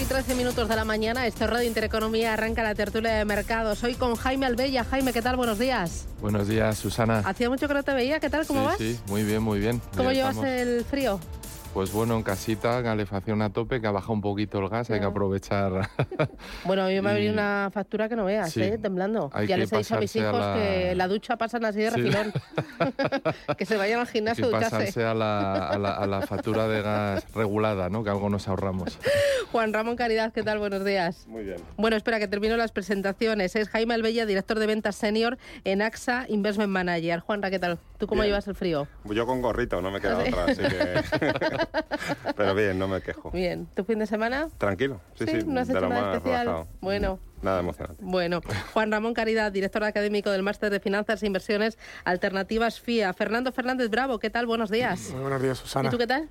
Y 13 minutos de la mañana, esto es Radio Intereconomía, arranca la tertulia de mercados. Hoy con Jaime Albella. Jaime, ¿qué tal? Buenos días. Buenos días, Susana. Hacía mucho que no te veía, ¿qué tal? ¿Cómo sí, vas? Sí, muy bien, muy bien. ¿Cómo Ya llevas estamos. el frío? Pues bueno, en casita, calefacción a tope, que ha bajado un poquito el gas, hay que aprovechar. Bueno, a mí me ha venido una factura que no veas, Sí, ¿eh? Temblando. hay ya que les he dicho a mis pasarse a hijos la- que la ducha pasan así de Sí. refilón. que se vayan al Hay gimnasio que a ducharse. pasarse a la, a, la, a la factura de gas regulada, ¿no? Que algo nos ahorramos. Juan Ramón Caridad, ¿qué tal? Buenos días. Muy bien. Bueno, espera que termino las presentaciones. Es Jaime Albella, director de ventas senior en AXA Investment Manager. Juanra, ¿qué tal? ¿Tú cómo Bien. llevas el frío? Yo con gorrito, no me queda ¿Ah, sí? otra, así que... Pero bien, no me quejo. Bien. ¿Tu fin de semana? Tranquilo, sí, sí, ¿No has de hecho nada más especial? relajado. Bueno. Nada emocionante. Bueno, Juan Ramón Caridad, director académico del Máster de Finanzas e Inversiones Alternativas FIA. Fernando Fernández Bravo, ¿qué tal? Buenos días. Muy buenos días, Susana. ¿Y tú qué tal?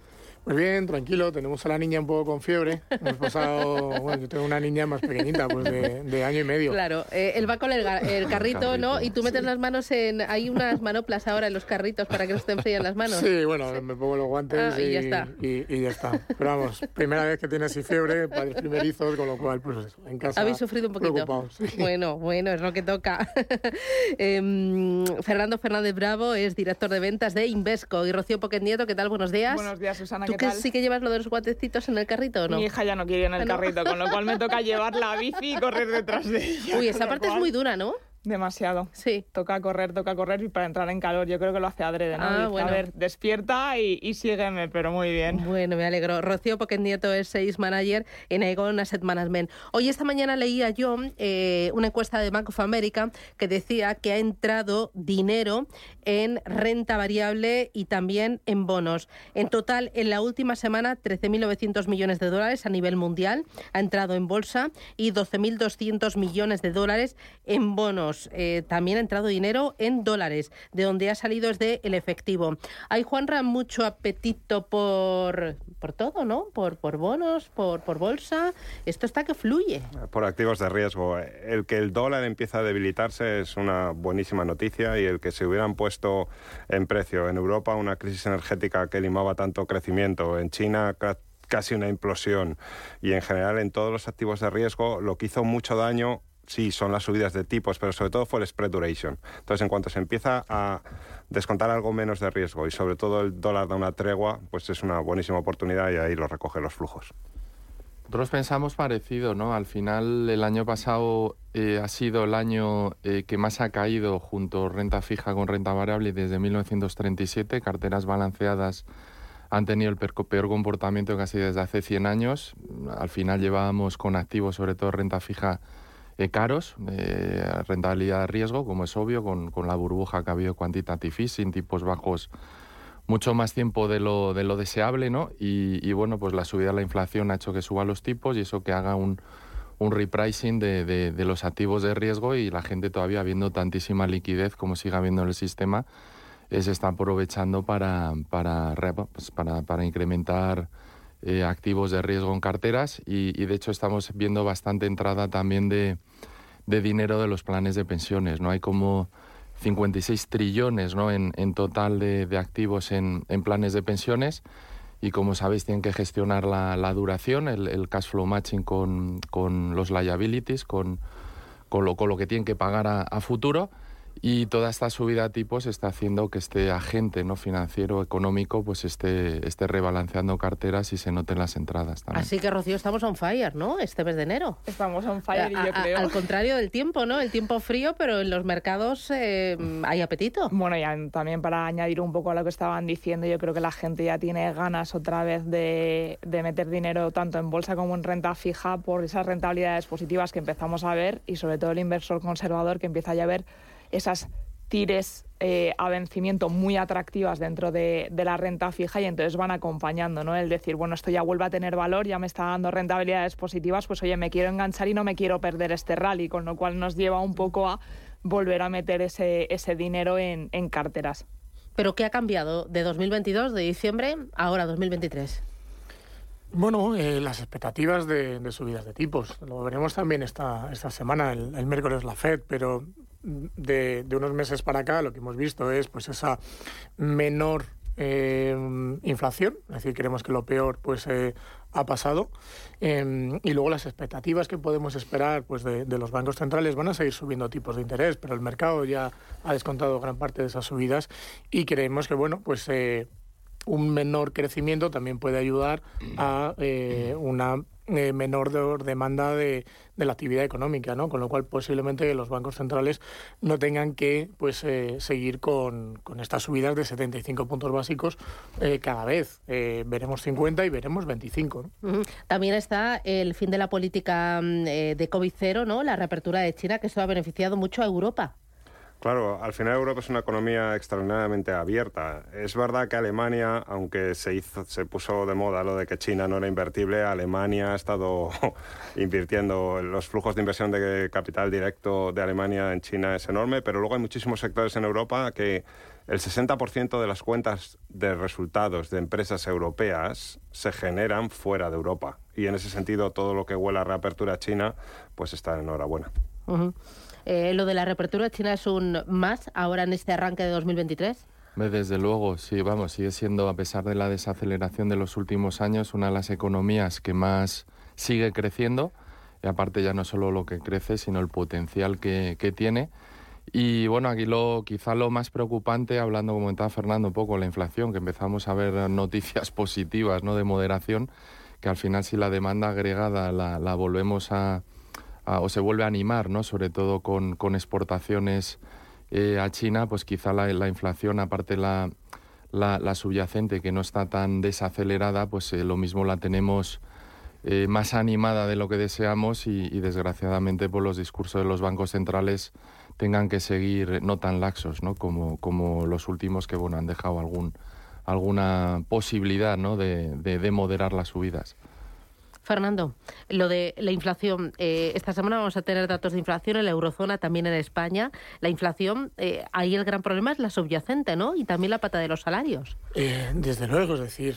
Muy bien, tranquilo. Tenemos a la niña un poco con fiebre. Hemos pasado, bueno, yo tengo una niña más pequeñita, pues de, de año y medio. Claro, eh, él va con el, el carrito, ¿no? Y tú metes las manos en... Hay unas manoplas ahora en los carritos para que no estén frías las manos. Sí, bueno, me pongo los guantes Ah, y ya está. y- y ya está. Pero vamos, primera vez que tiene así fiebre, padres primerizos, con lo cual, pues eso, en casa. Habéis sufrido un poquito. preocupados, sí. Bueno, bueno, es lo que toca. Em, Fernando Fernández Bravo es director de ventas de Invesco. Y Rocío Poquet Nieto, ¿qué tal? Buenos días. Buenos días, Susana, ¿Tú ¿qué que sí que llevas lo de los guantecitos en el carrito o no? Mi hija ya no quiere ir en Ah, el ¿no? carrito, con lo cual me toca llevar la bici y correr detrás de ella. Uy, esa parte es muy dura, ¿no? Demasiado. Sí. Toca correr, toca correr y para entrar en calor. Yo creo que lo hace adrede, ¿no? Ah, Dice, bueno. A ver, despierta y, y sígueme, pero muy bien. Bueno, me alegro. Rocío Poquet Nieto es Sales Manager en Aegon Asset Management. Hoy esta mañana leía yo eh, una encuesta de Bank of America que decía que ha entrado dinero en renta variable y también en bonos. En total, en la última semana, 13.900 millones de dólares a nivel mundial ha entrado en bolsa y 12.200 millones de dólares en bonos. Eh, también ha entrado dinero en dólares. De donde ha salido es de el efectivo. Hay, Juanra, mucho apetito por, por todo, ¿no? Por, por bonos, por, por bolsa. Esto está que fluye. Por activos de riesgo. El que el dólar empieza a debilitarse es una buenísima noticia y el que se hubieran puesto en precio en Europa una crisis energética que limaba tanto crecimiento, en China ca- casi una implosión y en general en todos los activos de riesgo, lo que hizo mucho daño sí son las subidas de tipos, pero sobre todo fue el spread duration. Entonces, en cuanto se empieza a descontar algo menos de riesgo y sobre todo el dólar da una tregua, pues es una buenísima oportunidad y ahí lo recoge los flujos. Nosotros pensamos parecido, ¿no? Al final, el año pasado eh, ha sido el año eh, que más ha caído junto renta fija con renta variable desde 1937. Carteras balanceadas han tenido el peor comportamiento casi desde hace 100 años. Al final llevábamos con activos, sobre todo renta fija, eh, caros, eh, rentabilidad de riesgo, como es obvio, con, con la burbuja que ha habido quantitative easing, tipos bajos mucho más tiempo de lo, de lo deseable, ¿no? Y, y, bueno, pues la subida de la inflación ha hecho que suba los tipos y eso que haga un, un repricing de, de, los activos de riesgo y la gente todavía viendo tantísima liquidez como siga habiendo en el sistema, eh, se está aprovechando para, para, pues para, para incrementar eh, activos de riesgo en carteras y, y de hecho estamos viendo bastante entrada también de, de dinero de los planes de pensiones, ¿no? Hay como 56 trillones ¿no? en, en total de, de activos en, en planes de pensiones y como sabéis tienen que gestionar la, la duración, el, el, cash flow matching con, con los liabilities, con, con, lo, con lo que tienen que pagar a, a futuro y toda esta subida a tipos está haciendo que este agente no financiero económico pues esté, esté rebalanceando carteras y se noten las entradas también. Así que Rocío estamos on fire, ¿no? Este mes de enero. Estamos on fire, a, yo creo. al contrario del tiempo, ¿no? El tiempo frío, pero en los mercados eh, hay apetito. Bueno, y también para añadir un poco a lo que estaban diciendo, yo creo que la gente ya tiene ganas otra vez de, de meter dinero tanto en bolsa como en renta fija por esas rentabilidades positivas que empezamos a ver y sobre todo el inversor conservador que empieza ya a ver esas tires eh, a vencimiento muy atractivas dentro de, de, la renta fija y entonces van acompañando, ¿no? El decir, bueno, esto ya vuelve a tener valor, ya me está dando rentabilidades positivas, pues oye, me quiero enganchar y no me quiero perder este rally, con lo cual nos lleva un poco a volver a meter ese, ese dinero en, en carteras. ¿Pero qué ha cambiado de 2022, de diciembre, ahora 2023? Bueno, eh, las expectativas de, de, subidas de tipos. Lo veremos también esta, esta semana, el, el miércoles la FED, pero de, unos meses para acá lo que hemos visto es pues esa menor eh, inflación, es decir, creemos que lo peor pues eh, ha pasado. Eh, y luego las expectativas que podemos esperar pues de, de, los bancos centrales van a seguir subiendo tipos de interés, pero el mercado ya ha descontado gran parte de esas subidas y creemos que bueno pues un menor crecimiento también puede ayudar a una eh, menor de demanda de, de, la actividad económica, ¿no? Con lo cual posiblemente los bancos centrales no tengan que pues eh, seguir con, con, estas subidas de 75 puntos básicos eh, cada vez. Eh, veremos 50 y veremos 25. ¿no? Uh -huh. También está el fin de la política eh, de COVID-0, ¿no? La reapertura de China, que eso ha beneficiado mucho a Europa. Claro, al final Europa es una economía extraordinariamente abierta. Es verdad que Alemania, aunque se hizo, se puso de moda lo de que China no era invertible, Alemania ha estado invirtiendo. Los flujos de inversión de capital directo de Alemania en China es enorme, pero luego hay muchísimos sectores en Europa que el 60% de las cuentas de resultados de empresas europeas se generan fuera de Europa. Y en ese sentido, todo lo que huela a reapertura china, pues está en enhorabuena. Uh -huh. Eh, ¿Lo de la reapertura china es un más ahora en este arranque de 2023? Desde luego, sí, vamos, sigue siendo, a pesar de la desaceleración de los últimos años, una de las economías que más sigue creciendo. Y aparte ya no solo lo que crece, sino el potencial que, que tiene. Y bueno, aquí lo, quizá lo más preocupante, hablando, como comentaba Fernando, un poco la inflación, que empezamos a ver noticias positivas ¿no? de moderación, que al final si la demanda agregada la, la volvemos a, o se vuelve a animar, ¿no? sobre todo con, con exportaciones eh, a China, pues quizá la, la inflación, aparte la, la, subyacente, que no está tan desacelerada, pues eh, lo mismo la tenemos eh, más animada de lo que deseamos y, desgraciadamente por los discursos de los bancos centrales tengan que seguir no tan laxos ¿no? Como, como los últimos que bueno, han dejado algún, alguna posibilidad ¿no? de, de moderar las subidas. Fernando, lo de la inflación, eh, esta semana vamos a tener datos de inflación en la eurozona, también en España. La inflación, eh, ahí el gran problema es la subyacente, ¿no? Y también la pata de los salarios. Eh, desde luego, es decir,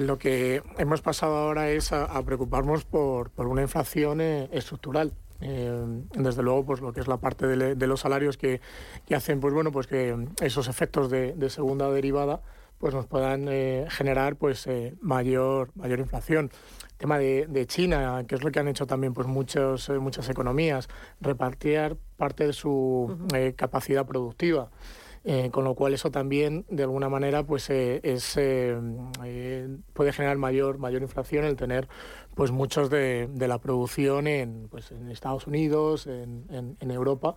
lo que hemos pasado ahora es a, preocuparnos por, por, una inflación estructural. Desde luego pues lo que es la parte de, los salarios que, que, hacen pues bueno pues que esos efectos de segunda derivada pues nos puedan eh, generar pues eh, mayor mayor inflación tema de, de, China, que es lo que han hecho también pues muchos, eh, muchas economías, repartir parte de su uh -huh. eh, capacidad productiva. Eh, con lo cual eso también de alguna manera pues eh, es, puede generar mayor mayor inflación el tener pues muchos de, de la producción en, pues, en Estados Unidos en, en, en Europa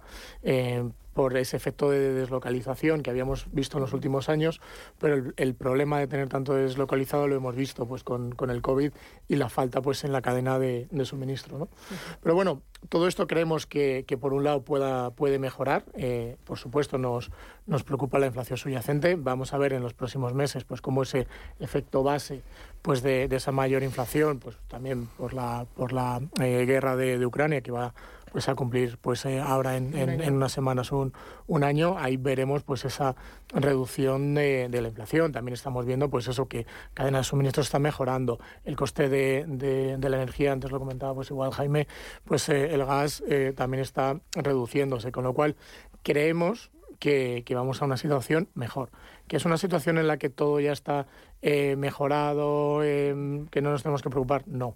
por ese efecto de deslocalización que habíamos visto en los últimos años, pero el, el problema de tener tanto deslocalizado lo hemos visto pues con, con, el COVID y la falta pues en la cadena de, de suministro. ¿no? Uh -huh. Pero bueno, todo esto creemos que, que, por un lado pueda, puede mejorar. Eh, por supuesto, nos, nos preocupa la inflación subyacente. Vamos a ver en los próximos meses pues cómo ese efecto base pues de, de esa mayor inflación, pues también por la, por la eh, guerra de, de Ucrania que va pues a cumplir pues eh, ahora en, en, en, unas semanas un, un, año ahí veremos pues esa reducción de, de, la inflación. También estamos viendo pues eso que cadena de suministro está mejorando. El coste de, de, de la energía antes lo comentaba pues igual Jaime pues eh, el gas eh, también está reduciéndose con lo cual creemos que, vamos a una situación mejor, que es una situación en la que todo ya está eh, mejorado, em, que no nos tenemos que preocupar, no.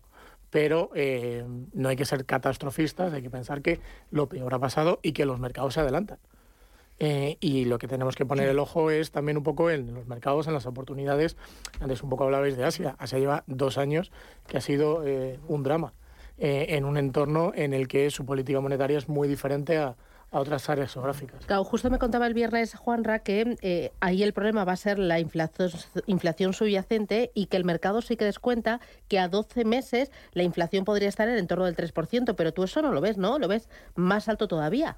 Pero eh, no hay que ser catastrofistas, hay que pensar que lo peor ha pasado y que los mercados se adelantan. Eh, y lo que tenemos que poner el ojo es también un poco en los mercados, en las oportunidades. Antes un poco hablabais de Asia. Asia lleva dos años que ha sido un drama en un entorno en el que su política monetaria es muy diferente a, a otras áreas geográficas. Claro, justo me contaba el viernes Juanra que eh, ahí el problema va a ser la inflación, inflación subyacente y que el mercado sí que descuenta que a 12 meses la inflación podría estar en el entorno del 3%, pero tú eso no lo ves, ¿no? Lo ves más alto todavía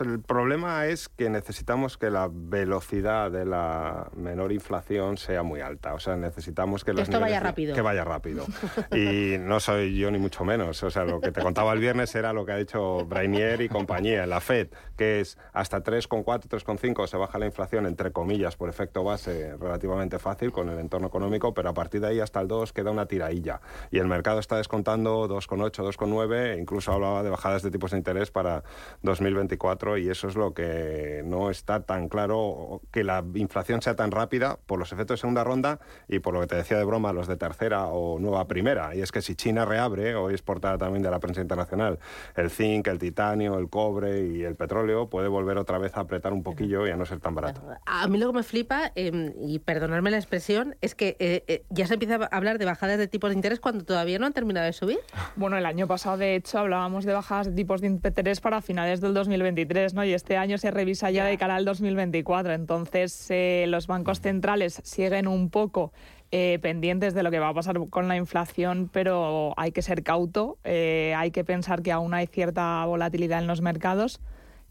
el problema es que necesitamos que la velocidad de la menor inflación sea muy alta. O sea, necesitamos que, que esto vaya rápido. Que vaya rápido. y no soy yo ni mucho menos. O sea, lo que te contaba el viernes era lo que ha dicho Brainier y compañía en la Fed, que es hasta 3,4, 3,5 se baja la inflación, entre comillas, por efecto base, relativamente fácil con el entorno económico, pero a partir de ahí hasta el 2 queda una tirailla. Y el mercado está descontando 2,8, 2,9, e incluso hablaba de bajadas de tipos de interés para 2024 y eso es lo que no está tan claro, que la inflación sea tan rápida por los efectos de segunda ronda y por lo que te decía de broma, los de tercera o nueva primera. Y es que si China reabre, hoy es portada también de la prensa internacional, el zinc, el titanio, el cobre y el petróleo puede volver otra vez a apretar un poquillo y a no ser tan barato. A mí lo que me flipa, em, y perdonarme la expresión, es que eh, eh, ya se empieza a hablar de bajadas de tipos de interés cuando todavía no han terminado de subir. Bueno, el año pasado, de hecho, hablábamos de bajadas de tipos de interés para finales del 2023 ¿no? Y este año se revisa ya de cara al 2024. Entonces, eh, los bancos centrales siguen un poco eh, pendientes de lo que va a pasar con la inflación, pero hay que ser cauto, eh, hay que pensar que aún hay cierta volatilidad en los mercados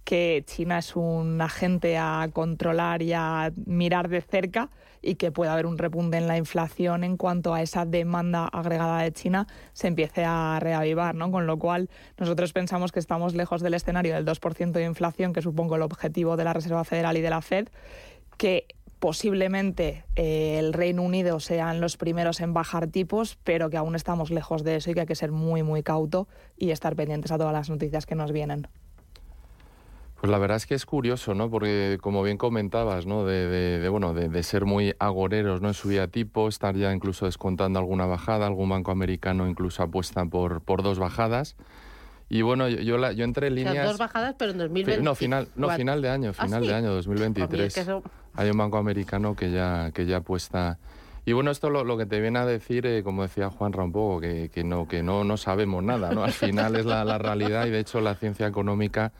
que China es un agente a controlar y a mirar de cerca y que puede haber un repunte en la inflación en cuanto a esa demanda agregada de China se empiece a reavivar, ¿no? Con lo cual nosotros pensamos que estamos lejos del escenario del 2% de inflación, que supongo el objetivo de la Reserva Federal y de la Fed, que posiblemente eh, el Reino Unido sean los primeros en bajar tipos, pero que aún estamos lejos de eso y que hay que ser muy, muy cauto y estar pendientes a todas las noticias que nos vienen. Pues la verdad es que es curioso, ¿no? Porque como bien comentabas, ¿no? De, bueno, de, ser muy agoreros, ¿no? En su tipo, estar ya incluso descontando alguna bajada, algún banco americano incluso apuesta por, por dos bajadas. Y bueno, yo, yo, la, yo entré en líneas... dos bajadas, pero en 2023. No, final, no, final de año, ¿Ah, final de año, 2023. Hay un banco americano que ya, que ya apuesta... Y bueno, esto lo, lo que te viene a decir, eh, como decía Juan un poco, que, que, no, que no, no sabemos nada, ¿no? Al final es la, la realidad y de hecho la ciencia económica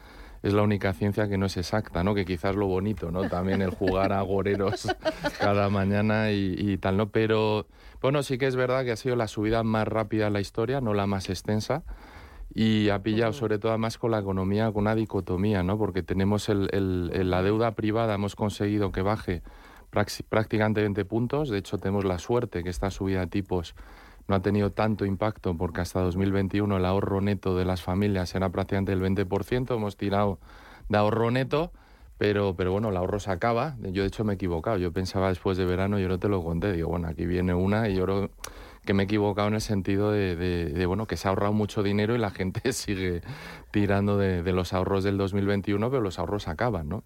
es la única ciencia que no es exacta, ¿no? Que quizás lo bonito, ¿no? También el jugar a goreros cada mañana y, tal, ¿no? Pero, bueno, sí que es verdad que ha sido la subida más rápida en la historia, no la más extensa. Y ha pillado sobre todo más con la economía, con una dicotomía, ¿no? Porque tenemos el, la deuda privada, hemos conseguido que baje prácticamente 20 puntos. De hecho, tenemos la suerte que esta subida de tipos no ha tenido tanto impacto porque hasta 2021 el ahorro neto de las familias era prácticamente el 20%, hemos tirado de ahorro neto, pero, pero bueno, el ahorro se acaba. Yo de hecho me he equivocado, yo pensaba después de verano, yo no te lo conté, digo, bueno, aquí viene una y yo creo que me he equivocado en el sentido de, bueno, que se ha ahorrado mucho dinero y la gente sigue tirando de, los ahorros del 2021, pero los ahorros acaban, ¿no?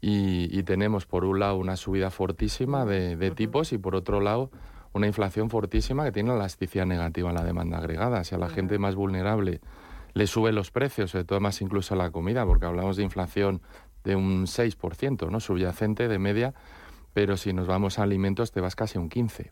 Y, tenemos por un lado una subida fortísima de, de tipos y por otro lado una inflación fortísima que tiene la elasticidad negativa en la demanda agregada. Si a la gente más vulnerable le suben los precios, sobre todo más incluso a la comida, porque hablamos de inflación de un 6%, ¿no? subyacente de media, pero si nos vamos a alimentos te vas casi a un 15%.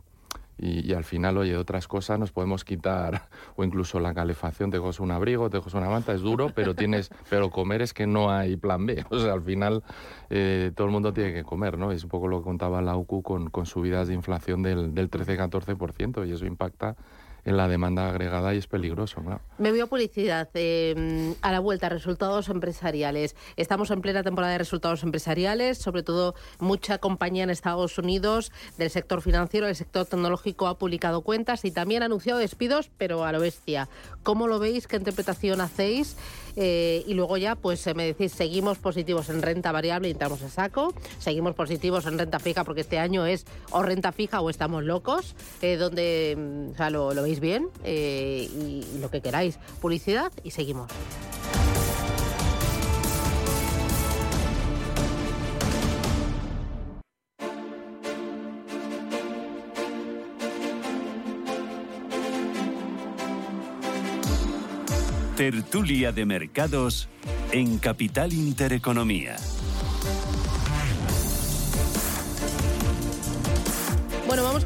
Y, al final, oye, otras cosas nos podemos quitar, o incluso la calefacción, te coges un abrigo, te coges una manta, es duro, pero tienes, pero comer es que no hay plan B. O sea, al final eh, todo el mundo tiene que comer, ¿no? Es un poco lo que contaba la UCU con, con subidas de inflación del, del 13-14%, y eso impacta en la demanda agregada y es peligroso. Me voy a publicidad. Eh, a la vuelta, resultados empresariales. Estamos en plena temporada de resultados empresariales, sobre todo mucha compañía en Estados Unidos del sector financiero, del sector tecnológico ha publicado cuentas y también ha anunciado despidos, pero a lo bestia. ¿Cómo lo veis? ¿Qué interpretación hacéis? Eh, y luego ya, pues me decís, seguimos positivos en renta variable y entramos a saco, seguimos positivos en renta fija porque este año es o renta fija o estamos locos, eh, donde mm, o sea, lo, lo, bien eh, y, y lo que queráis. Publicidad y seguimos. Tertulia de Mercados en Capital Intereconomía.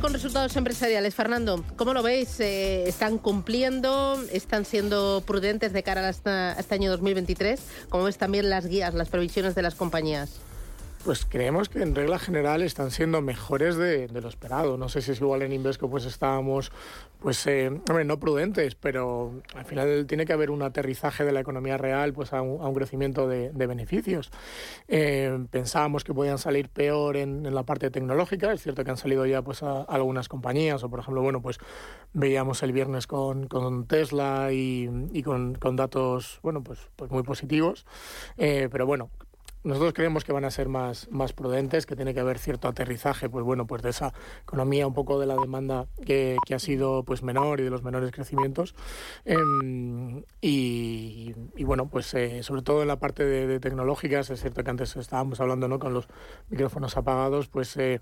Con resultados empresariales. Fernando, ¿cómo lo veis? Eh, ¿Están cumpliendo? ¿Están siendo prudentes de cara a este año 2023? ¿Cómo ves también las guías, las previsiones de las compañías? Pues creemos que en regla general están siendo mejores de, lo esperado. No sé si es igual en Invesco, pues estábamos, pues, eh, no prudentes, pero al final tiene que haber un aterrizaje de la economía real, pues a un, crecimiento de, beneficios. Eh, pensábamos que podían salir peor en, la parte tecnológica. Es cierto que han salido ya, pues, a, algunas compañías, o por ejemplo, bueno, pues veíamos el viernes con, Tesla y, con, datos, bueno, pues, pues muy positivos. Eh, pero bueno, nosotros creemos que van a ser más, más prudentes, que tiene que haber cierto aterrizaje, pues bueno, pues de esa economía, un poco de la demanda que, que ha sido pues menor y de los menores crecimientos. Em, y, bueno, pues eh, sobre todo en la parte de, tecnológicas, es cierto que antes estábamos hablando ¿no? con los micrófonos apagados, pues eh,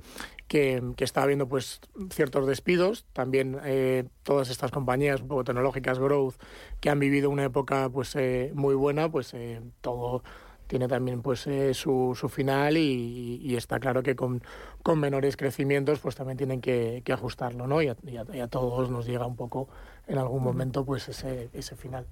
que, que, está habiendo pues ciertos despidos, también eh, todas estas compañías un poco tecnológicas, growth, que han vivido una época pues muy buena, pues todo tiene también pues eh, su, su, final y, está claro que con, con, menores crecimientos pues también tienen que, que ajustarlo, ¿no? Y a, y, a, todos nos llega un poco en algún momento pues ese, ese final.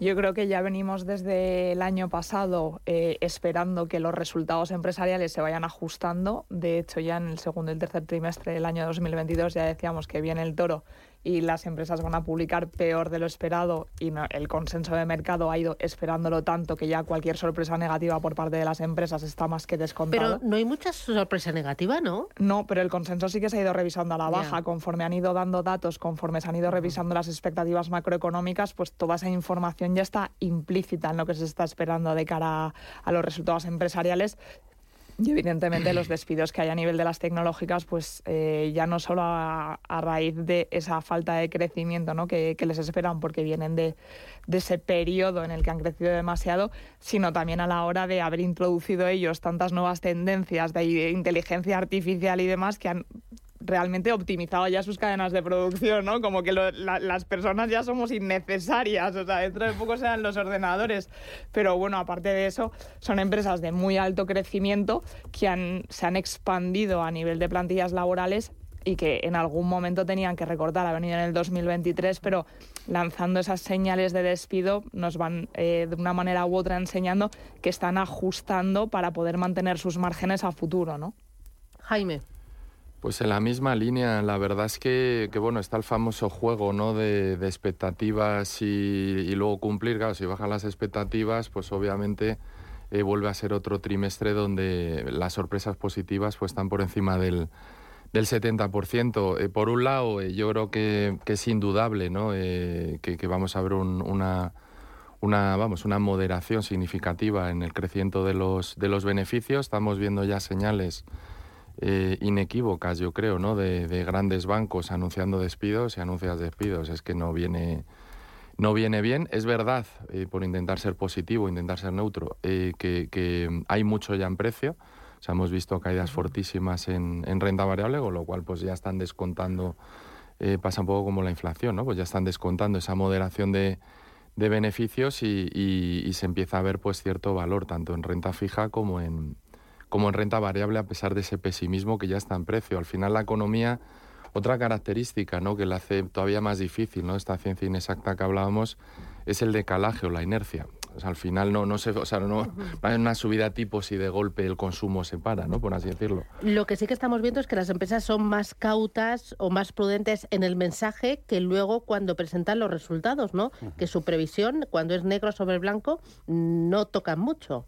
Yo creo que ya venimos desde el año pasado eh, esperando que los resultados empresariales se vayan ajustando. De hecho, ya en el segundo y el tercer trimestre del año 2022 ya decíamos que viene el toro y las empresas van a publicar peor de lo esperado y el consenso de mercado ha ido esperándolo tanto que ya cualquier sorpresa negativa por parte de las empresas está más que descontada. Pero no hay mucha sorpresa negativa, ¿no? No, pero el consenso sí que se ha ido revisando a la baja. Conforme han ido dando datos, conforme se han ido revisando las expectativas macroeconómicas, pues toda esa información ya está implícita en lo que se está esperando de cara a los resultados empresariales y evidentemente los despidos que hay a nivel de las tecnológicas, pues eh, ya no solo a, raíz de esa falta de crecimiento ¿no? que, les esperan porque vienen de, de, ese periodo en el que han crecido demasiado, sino también a la hora de haber introducido ellos tantas nuevas tendencias de inteligencia artificial y demás que han realmente optimizado ya sus cadenas de producción, ¿no? Como que las personas ya somos innecesarias, o sea, dentro de poco serán los ordenadores. Pero bueno, aparte de eso, son empresas de muy alto crecimiento que han, se han expandido a nivel de plantillas laborales y que en algún momento tenían que recortar, ha venido en el 2023, pero lanzando esas señales de despido nos van eh, de una manera u otra enseñando que están ajustando para poder mantener sus márgenes a futuro, ¿no? Jaime. Pues en la misma línea, la verdad es que, bueno, está el famoso juego ¿no? de, expectativas y, luego cumplir. Claro, si bajan las expectativas, pues obviamente eh, vuelve a ser otro trimestre donde las sorpresas positivas pues, están por encima del, del 70%. Eh, por un lado, eh, yo creo que, es indudable ¿no? que, vamos a ver una, una, vamos, una moderación significativa en el crecimiento de los, de los beneficios. Estamos viendo ya señales eh, inequívocas, yo creo, ¿no? De, grandes bancos anunciando despidos y anuncias despidos. Es que no viene, no viene bien. Es verdad, eh, por intentar ser positivo, intentar ser neutro, eh, que, hay mucho ya en precio. O hemos visto caídas fortísimas en, renta variable, con lo cual pues ya están descontando, pasa un poco como la inflación, ¿no? Pues ya están descontando esa moderación de, beneficios y, y, se empieza a ver pues cierto valor tanto en renta fija como en, como en renta variable a pesar de ese pesimismo que ya está en precio. Al final la economía, otra característica ¿no? que la hace todavía más difícil, ¿no? esta ciencia inexacta que hablábamos, es el decalaje o la inercia. al final no, no se, o sea, no, hay una subida tipo si de golpe el consumo se para, ¿no? Por así decirlo. Lo que sí que estamos viendo es que las empresas son más cautas o más prudentes en el mensaje que luego cuando presentan los resultados, ¿no? Que su previsión, cuando es negro sobre blanco, no toca mucho.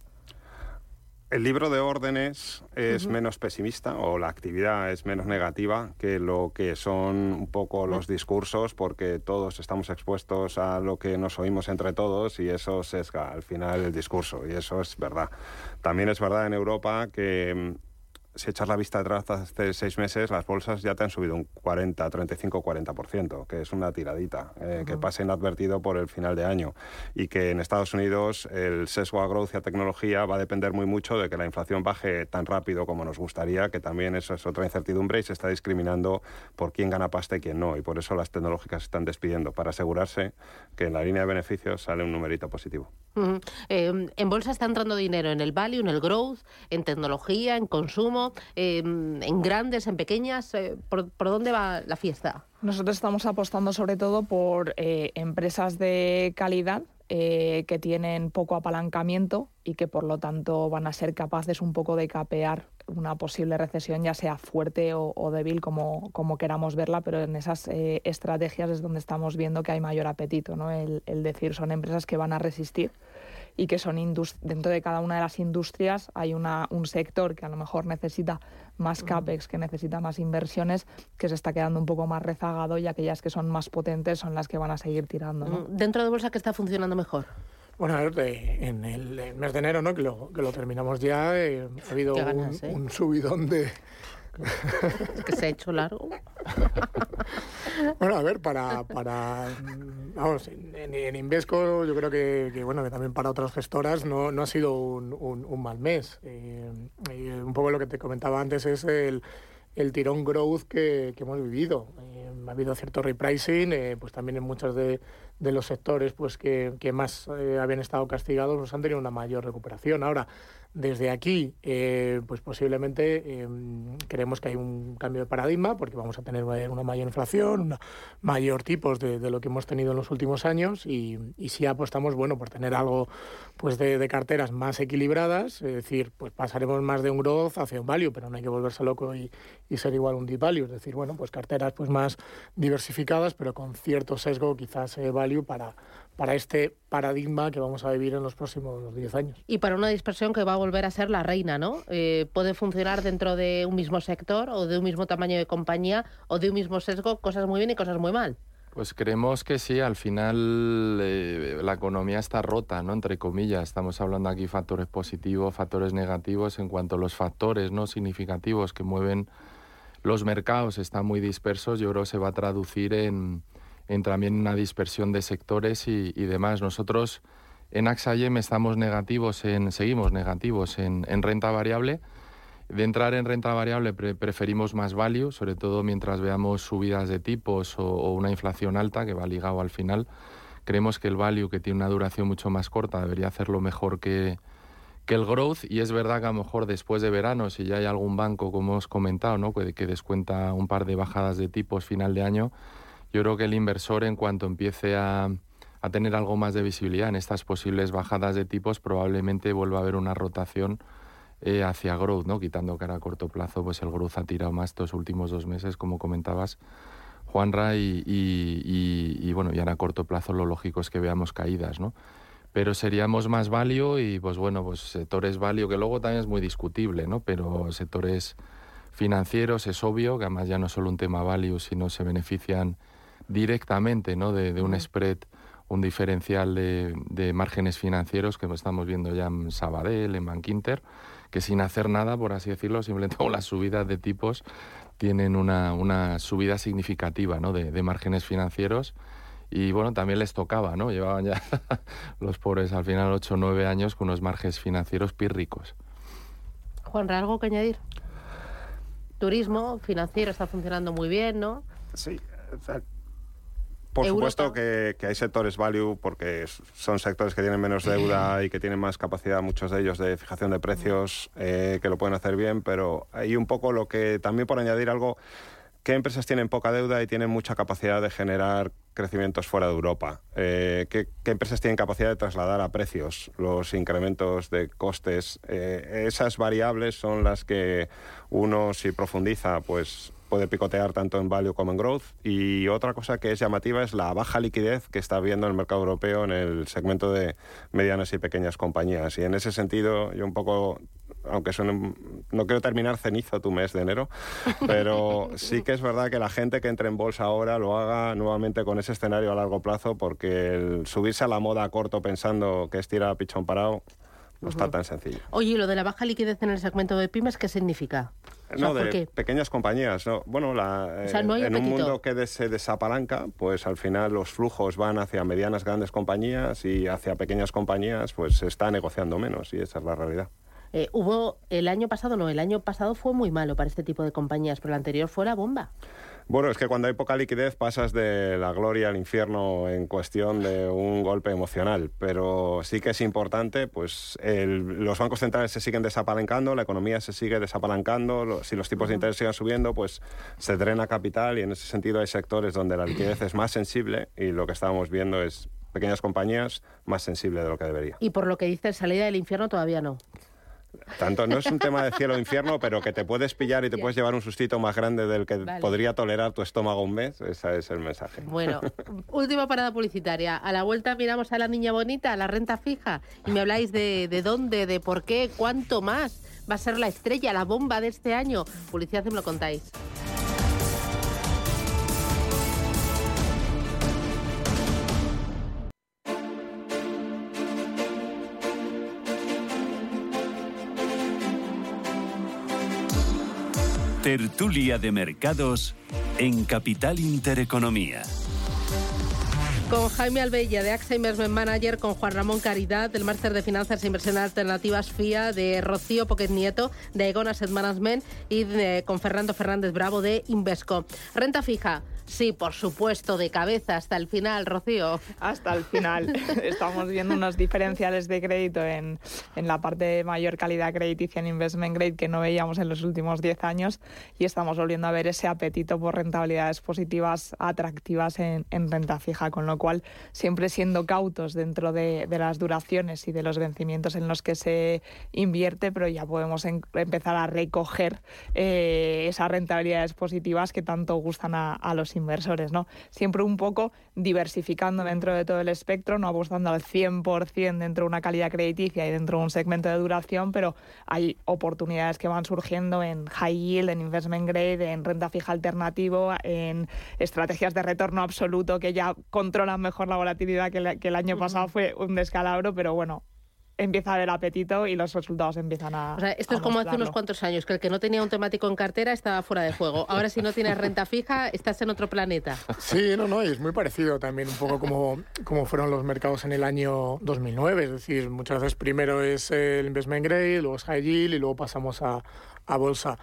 El libro de órdenes es menos pesimista o la actividad es menos negativa que lo que son un poco los discursos porque todos estamos expuestos a lo que nos oímos entre todos y eso sesga al final el discurso y eso es verdad. También es verdad en Europa que si echas la vista atrás hace seis meses, las bolsas ya te han subido un 40, 35, 40%, que es una tiradita, eh, que pasa inadvertido por el final de año. Y que en Estados Unidos el sesgo a growth y a tecnología va a depender muy mucho de que la inflación baje tan rápido como nos gustaría, que también eso es otra incertidumbre y se está discriminando por quién gana pasta y quién no. Y por eso las tecnológicas se están despidiendo, para asegurarse que en la línea de beneficios sale un numerito positivo. Eh, en bolsa está entrando dinero en el value, en el growth, en tecnología, en consumo, em, en grandes, en pequeñas. Eh, ¿por, dónde va la fiesta? Nosotros estamos apostando sobre todo por eh, empresas de calidad que tienen poco apalancamiento y que por lo tanto van a ser capaces un poco de capear una posible recesión, ya sea fuerte o, débil, como, como, queramos verla, pero en esas estrategias es donde estamos viendo que hay mayor apetito, ¿no? el decir son empresas que van a resistir y que son dentro de cada una de las industrias hay una, un sector que a lo mejor necesita más CAPEX, que necesita más inversiones, que se está quedando un poco más rezagado y aquellas que son más potentes son las que van a seguir tirando. Mm, ¿Dentro de bolsa qué está funcionando mejor? Bueno, en el mes de enero, ¿no? que, lo, que lo terminamos ya, eh, ha habido un, ¿eh? un subidón de, que se ha hecho largo. bueno, a ver, para, para vamos, en, Invesco yo creo que, bueno, que también para otras gestoras no, no ha sido un, un, mal mes. Eh, un poco lo que te comentaba antes es el, el tirón growth que, que hemos vivido. Eh, ha habido cierto repricing, eh, pues también en muchos de, de los sectores pues que, más habían estado castigados pues han tenido una mayor recuperación. Ahora, desde aquí, eh, pues posiblemente em, creemos que hay un cambio de paradigma porque vamos a tener una mayor inflación, una mayor tipos de, lo que hemos tenido en los últimos años y, si apostamos bueno por tener algo pues de, carteras más equilibradas, es decir, pues pasaremos más de un growth hacia un value, pero no hay que volverse loco y, ser igual un deep value, es decir, bueno, pues carteras pues más diversificadas, pero con cierto sesgo quizás eh, value para para este paradigma que vamos a vivir en los próximos 10 años. Y para una dispersión que va a volver a ser la reina, ¿no? Eh, puede funcionar dentro de un mismo sector o de un mismo tamaño de compañía o de un mismo sesgo, cosas muy bien y cosas muy mal. Pues creemos que sí, al final eh, la economía está rota, ¿no? Entre comillas, estamos hablando aquí factores positivos, factores negativos, en cuanto a los factores no significativos que mueven los mercados están muy dispersos, yo creo que se va a traducir en, en también una dispersión de sectores y, demás. Nosotros en AXAYEM estamos negativos en, seguimos negativos en, renta variable. De entrar en renta variable preferimos más value, sobre todo mientras veamos subidas de tipos o, una inflación alta, que va ligado al final. Creemos que el value, que tiene una duración mucho más corta, debería hacerlo mejor que, que el growth. Y es verdad que a lo mejor después de verano, si ya hay algún banco, como hemos comentado, ¿no? que, que descuenta un par de bajadas de tipos final de año, yo creo que el inversor en cuanto empiece a, tener algo más de visibilidad en estas posibles bajadas de tipos, probablemente vuelva a haber una rotación eh, hacia growth, ¿no? Quitando que a corto plazo, pues el growth ha tirado más estos últimos dos meses, como comentabas, Juanra, y, y, bueno, y ahora a corto plazo lo lógico es que veamos caídas, ¿no? Pero seríamos más value y, pues bueno, pues sectores value, que luego también es muy discutible, ¿no? Pero sectores financieros es obvio, que además ya no es solo un tema value, sino se benefician directamente ¿no? de, un spread, un diferencial de, márgenes financieros que estamos viendo ya en Sabadell, en Bankinter, que sin hacer nada, por así decirlo, simplemente con las subidas de tipos tienen una, una subida significativa ¿no? de, márgenes financieros y bueno, también les tocaba, ¿no? Llevaban ya los pobres al final 8 o 9 años con unos márgenes financieros pírricos. Juan, ¿algo que añadir? Turismo financiero está funcionando muy bien, ¿no? Sí, por supuesto que, hay sectores value porque son sectores que tienen menos deuda y que tienen más capacidad, muchos de ellos, de fijación de precios, eh, que lo pueden hacer bien, pero hay un poco lo que también por añadir algo, ¿qué empresas tienen poca deuda y tienen mucha capacidad de generar crecimientos fuera de Europa? Eh, ¿qué, empresas tienen capacidad de trasladar a precios los incrementos de costes? Eh, esas variables son las que uno, si profundiza, pues puede picotear tanto en value como en growth. Y otra cosa que es llamativa es la baja liquidez que está habiendo en el mercado europeo en el segmento de medianas y pequeñas compañías. Y en ese sentido, yo un poco, aunque suene, no quiero terminar cenizo tu mes de enero, pero sí que es verdad que la gente que entre en bolsa ahora lo haga nuevamente con ese escenario a largo plazo, porque el subirse a la moda a corto pensando que es tirar a pichón parado, No está tan sencillo. Oye, ¿y lo de la baja liquidez en el segmento de pymes qué significa? O sea, No, ¿por de qué? pequeñas compañías. No. Bueno, la, O sea, no hay en un mundo que se desapalanca, pues al final los flujos van hacia medianas, grandes compañías y hacia pequeñas compañías, pues se está negociando menos y esa es la realidad. Eh, hubo el año pasado, no, el año pasado fue muy malo para este tipo de compañías, pero el anterior fue la bomba. Bueno, es que cuando hay poca liquidez pasas de la gloria al infierno en cuestión de un golpe emocional, pero sí que es importante, pues el- los bancos centrales se siguen desapalancando, la economía se sigue desapalancando, lo- si los tipos de interés siguen subiendo, pues se drena capital y en ese sentido hay sectores donde la liquidez es más sensible y lo que estábamos viendo es pequeñas compañías más sensible de lo que debería. Y por lo que dices, salida del infierno todavía no. Tanto no es un tema de cielo o infierno, pero que te puedes pillar y te puedes llevar un sustito más grande del que Vale. podría tolerar tu estómago un mes, ese es el mensaje. Bueno, última parada publicitaria. A la vuelta miramos a la niña bonita, a la renta fija, y me habláis de, de dónde, de por qué, cuánto más va a ser la estrella, la bomba de este año. Publicidad me lo contáis. Tertulia de mercados en Capital Intereconomía. Con Jaime Albella de AXA Investment Manager, con Juan Ramón Caridad del Máster de Finanzas e Inversiones Alternativas FIA, de Rocío Poquet Nieto de Aegon Asset Management y con Fernando Fernández Bravo de Invesco. Renta fija, sí, por supuesto, de cabeza hasta el final, Rocío. hasta el final. Estamos viendo unos diferenciales de crédito en, en la parte de mayor calidad crediticia en investment grade que no veíamos en los últimos 10 años y estamos volviendo a ver ese apetito por rentabilidades positivas atractivas en, en renta fija, con lo cual siempre siendo cautos dentro de, de las duraciones y de los vencimientos en los que se invierte, pero ya podemos en- empezar a recoger eh, esas rentabilidades positivas que tanto gustan a, a los inversores, ¿no? Siempre un poco diversificando dentro de todo el espectro, no apostando al 100% dentro de una calidad crediticia y dentro de un segmento de duración, pero hay oportunidades que van surgiendo en high yield, en investment grade, en renta fija alternativo, en estrategias de retorno absoluto que ya controlan mejor la volatilidad que, el año pasado fue un descalabro, pero bueno, empieza a haber apetito y los resultados empiezan a O sea, esto es como hace unos cuantos años, que el que no tenía un temático en cartera estaba fuera de juego. Ahora si no tienes renta fija, estás en otro planeta. Sí, no, no, y es muy parecido también un poco como, como fueron los mercados en el año 2009. Es decir, muchas veces primero es el investment grade, luego es high yield y luego pasamos a, a bolsa.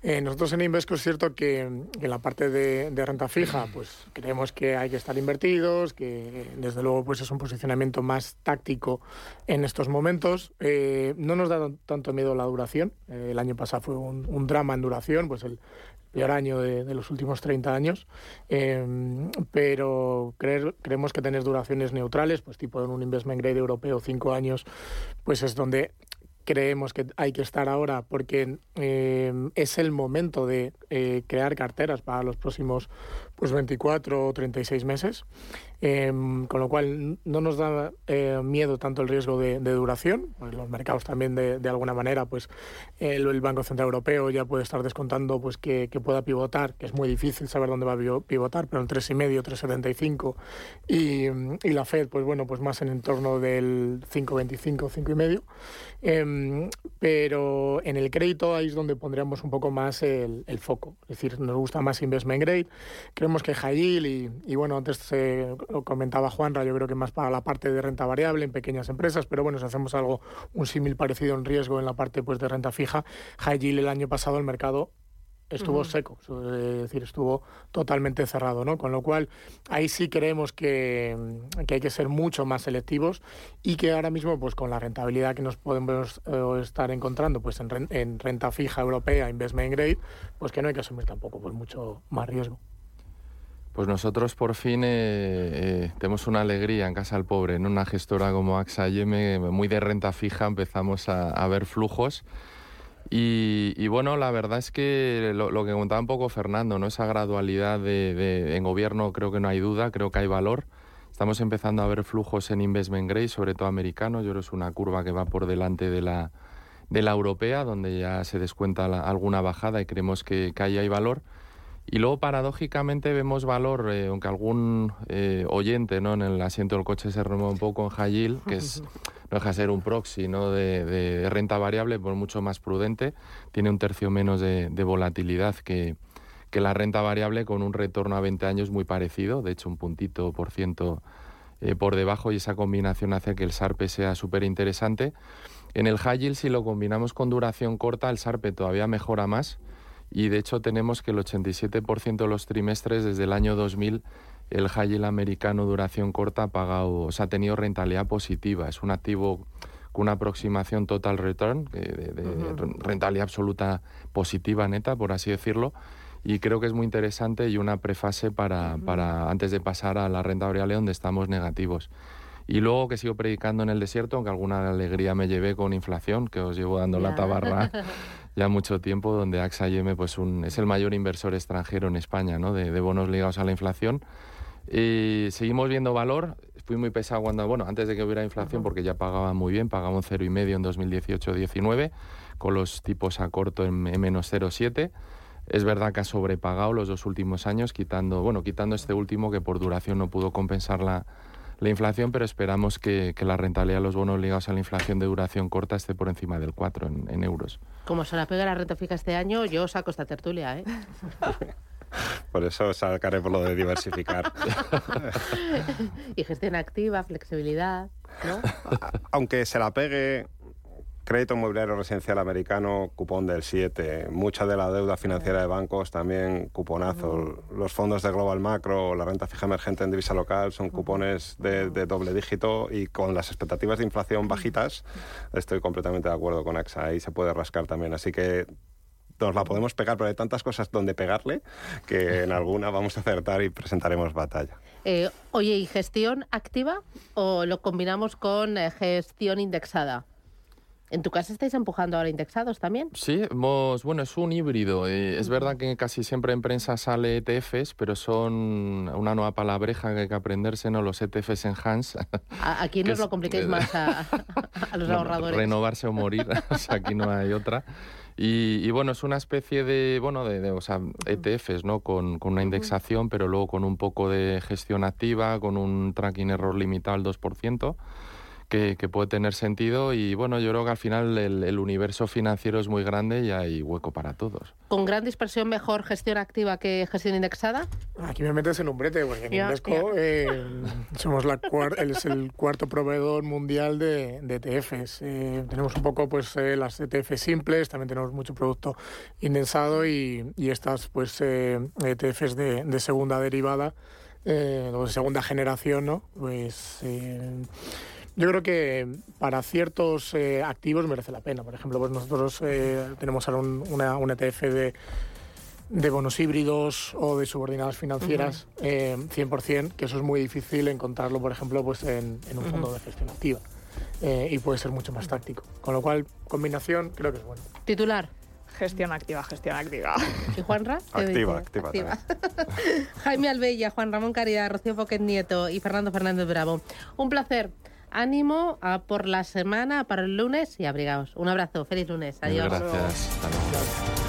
Eh, nosotros en Invesco es cierto que, en la parte de, de renta fija, pues creemos que hay que estar invertidos, que desde luego pues es un posicionamiento más táctico en estos momentos. Eh, no nos da tanto miedo la duración. Eh, el año pasado fue un, un drama en duración, pues el peor año de, de los últimos 30 años. Eh, pero creer- creemos que tener duraciones neutrales, pues tipo en un investment grade europeo, cinco años, pues es donde creemos que hay que estar ahora porque eh, es el momento de eh, crear carteras para los próximos pues 24 o 36 meses, Eh, con lo cual no nos da eh, miedo tanto el riesgo de, de duración, pues los mercados también de, de alguna manera, pues el, el Banco Central Europeo ya puede estar descontando pues que, que pueda pivotar, que es muy difícil saber dónde va a pi- pivotar, pero en 3,5, 3,75 y, y la Fed, pues bueno, pues más en el torno del 5,25, 5,5. Em, pero en el crédito ahí es donde pondríamos un poco más el, el foco. Es decir, nos gusta más investment grade, creemos que high yield y, y bueno, antes eh, lo comentaba Juanra, yo creo que más para la parte de renta variable en pequeñas empresas, pero bueno, si hacemos algo, un símil parecido en riesgo en la parte pues de renta fija, high yield el año pasado el mercado estuvo seco, es decir, estuvo totalmente cerrado, ¿no? Con lo cual, ahí sí creemos que, que hay que ser mucho más selectivos y que ahora mismo, pues con la rentabilidad que nos podemos eh, estar encontrando pues en, en renta fija europea, investment grade, pues que no hay que asumir tampoco pues mucho más riesgo. Pues nosotros por fin eh, eh, tenemos una alegría en Casa del Pobre, en una gestora como AXA IM, muy de renta fija, empezamos a, a ver flujos. Y, bueno, la verdad es que lo, que contaba un poco Fernando, ¿no? esa gradualidad de, en gobierno creo que no hay duda, creo que hay valor. Estamos empezando a ver flujos en investment grade, sobre todo americanos. Yo creo que es una curva que va por delante de la, de la europea, donde ya se descuenta alguna bajada y creemos que, que ahí hay valor. Y luego, paradójicamente, vemos valor, eh, aunque algún eh, oyente ¿no? en el asiento del coche se remueve un poco en yield, que es no deja de ser un proxy ¿no? de, renta variable, por mucho más prudente, tiene un tercio menos de, volatilidad que, que, la renta variable con un retorno a 20 años muy parecido, de hecho un puntito por ciento eh, por debajo y esa combinación hace que el SARPE sea súper interesante. En el yield, si lo combinamos con duración corta, el SARPE todavía mejora más y de hecho tenemos que el 87% de los trimestres desde el año 2000 el high yield americano duración corta ha pagado, o sea, ha tenido rentabilidad positiva. Es un activo con una aproximación total return, de, rentabilidad absoluta positiva, neta, por así decirlo. Y creo que es muy interesante y una prefase para, para antes de pasar a la renta variable donde estamos negativos. Y luego que sigo predicando en el desierto, aunque alguna alegría me llevé con inflación, que os llevo dando la tabarra ya mucho tiempo, donde AXA IM pues un, es el mayor inversor extranjero en España ¿no? de, de bonos ligados a la inflación y seguimos viendo valor. Fui muy pesado cuando, bueno, antes de que hubiera inflación, porque ya pagaba muy bien, pagaba un 0,5 en 2018-19, con los tipos a corto en, menos 0,7. Es verdad que ha sobrepagado los dos últimos años, quitando, bueno, quitando este último que por duración no pudo compensar la, la inflación, pero esperamos que, que, la rentabilidad de los bonos ligados a la inflación de duración corta esté por encima del 4 en, en euros. Como se la pega la renta fija este año, yo saco esta tertulia, ¿eh? Por eso sacaré por lo de diversificar. y gestión activa, flexibilidad, ¿no? Aunque se la pegue crédito inmobiliario residencial americano, cupón del 7. Mucha de la deuda financiera de bancos también cuponazo. Los fondos de Global Macro, la renta fija emergente en divisa local son cupones de, de, doble dígito y con las expectativas de inflación bajitas estoy completamente de acuerdo con AXA. Ahí se puede rascar también. Así que nos la podemos pegar, pero hay tantas cosas donde pegarle que en alguna vamos a acertar y presentaremos batalla. Eh, oye, ¿y gestión activa o lo combinamos con eh, gestión indexada? ¿En tu casa estáis empujando ahora indexados también? Sí, bueno, es un híbrido. Eh, es verdad que casi siempre en prensa sale ETFs, pero son una nueva palabreja que hay que aprenderse, ¿no? Los ETFs enhanced. Aquí no os lo compliquéis más a, los ahorradores. Renovarse o morir, aquí no hay otra. Y, bueno, es una especie de, bueno, de, o sea, ETFs, ¿no? Con, con, una indexación, pero luego con un poco de gestión activa, con un tracking error limitado al 2% que, puede tener sentido y bueno, yo creo que al final el, universo financiero es muy grande y hay hueco para todos. ¿Con gran dispersión mejor gestión activa que gestión indexada? Aquí me metes en un brete, porque en Invesco eh, somos la es el cuarto proveedor mundial de, de ETFs. Eh, tenemos un poco pues eh, las ETFs simples, también tenemos mucho producto indensado y, y estas pues ETFs de, de segunda derivada, o de segunda generación, ¿no? Pues yo creo que para ciertos eh, activos merece la pena. Por ejemplo, pues nosotros eh, tenemos ahora un, una, ETF de, de, bonos híbridos o de subordinadas financieras 100%, eh, que eso es muy difícil encontrarlo, por ejemplo, pues en, un fondo de gestión activa. y puede ser mucho más táctico. Con lo cual, combinación creo que es bueno. Titular. Gestión activa, gestión activa. ¿Y Juanra? Activa, activa. activa. Jaime Albella, Juan Ramón Caridad, Rocío Poquet Nieto y Fernando Fernández Bravo. Un placer. Ánimo a por la semana, para el lunes y abrigaos. Un abrazo, feliz lunes. Adiós. Gracias.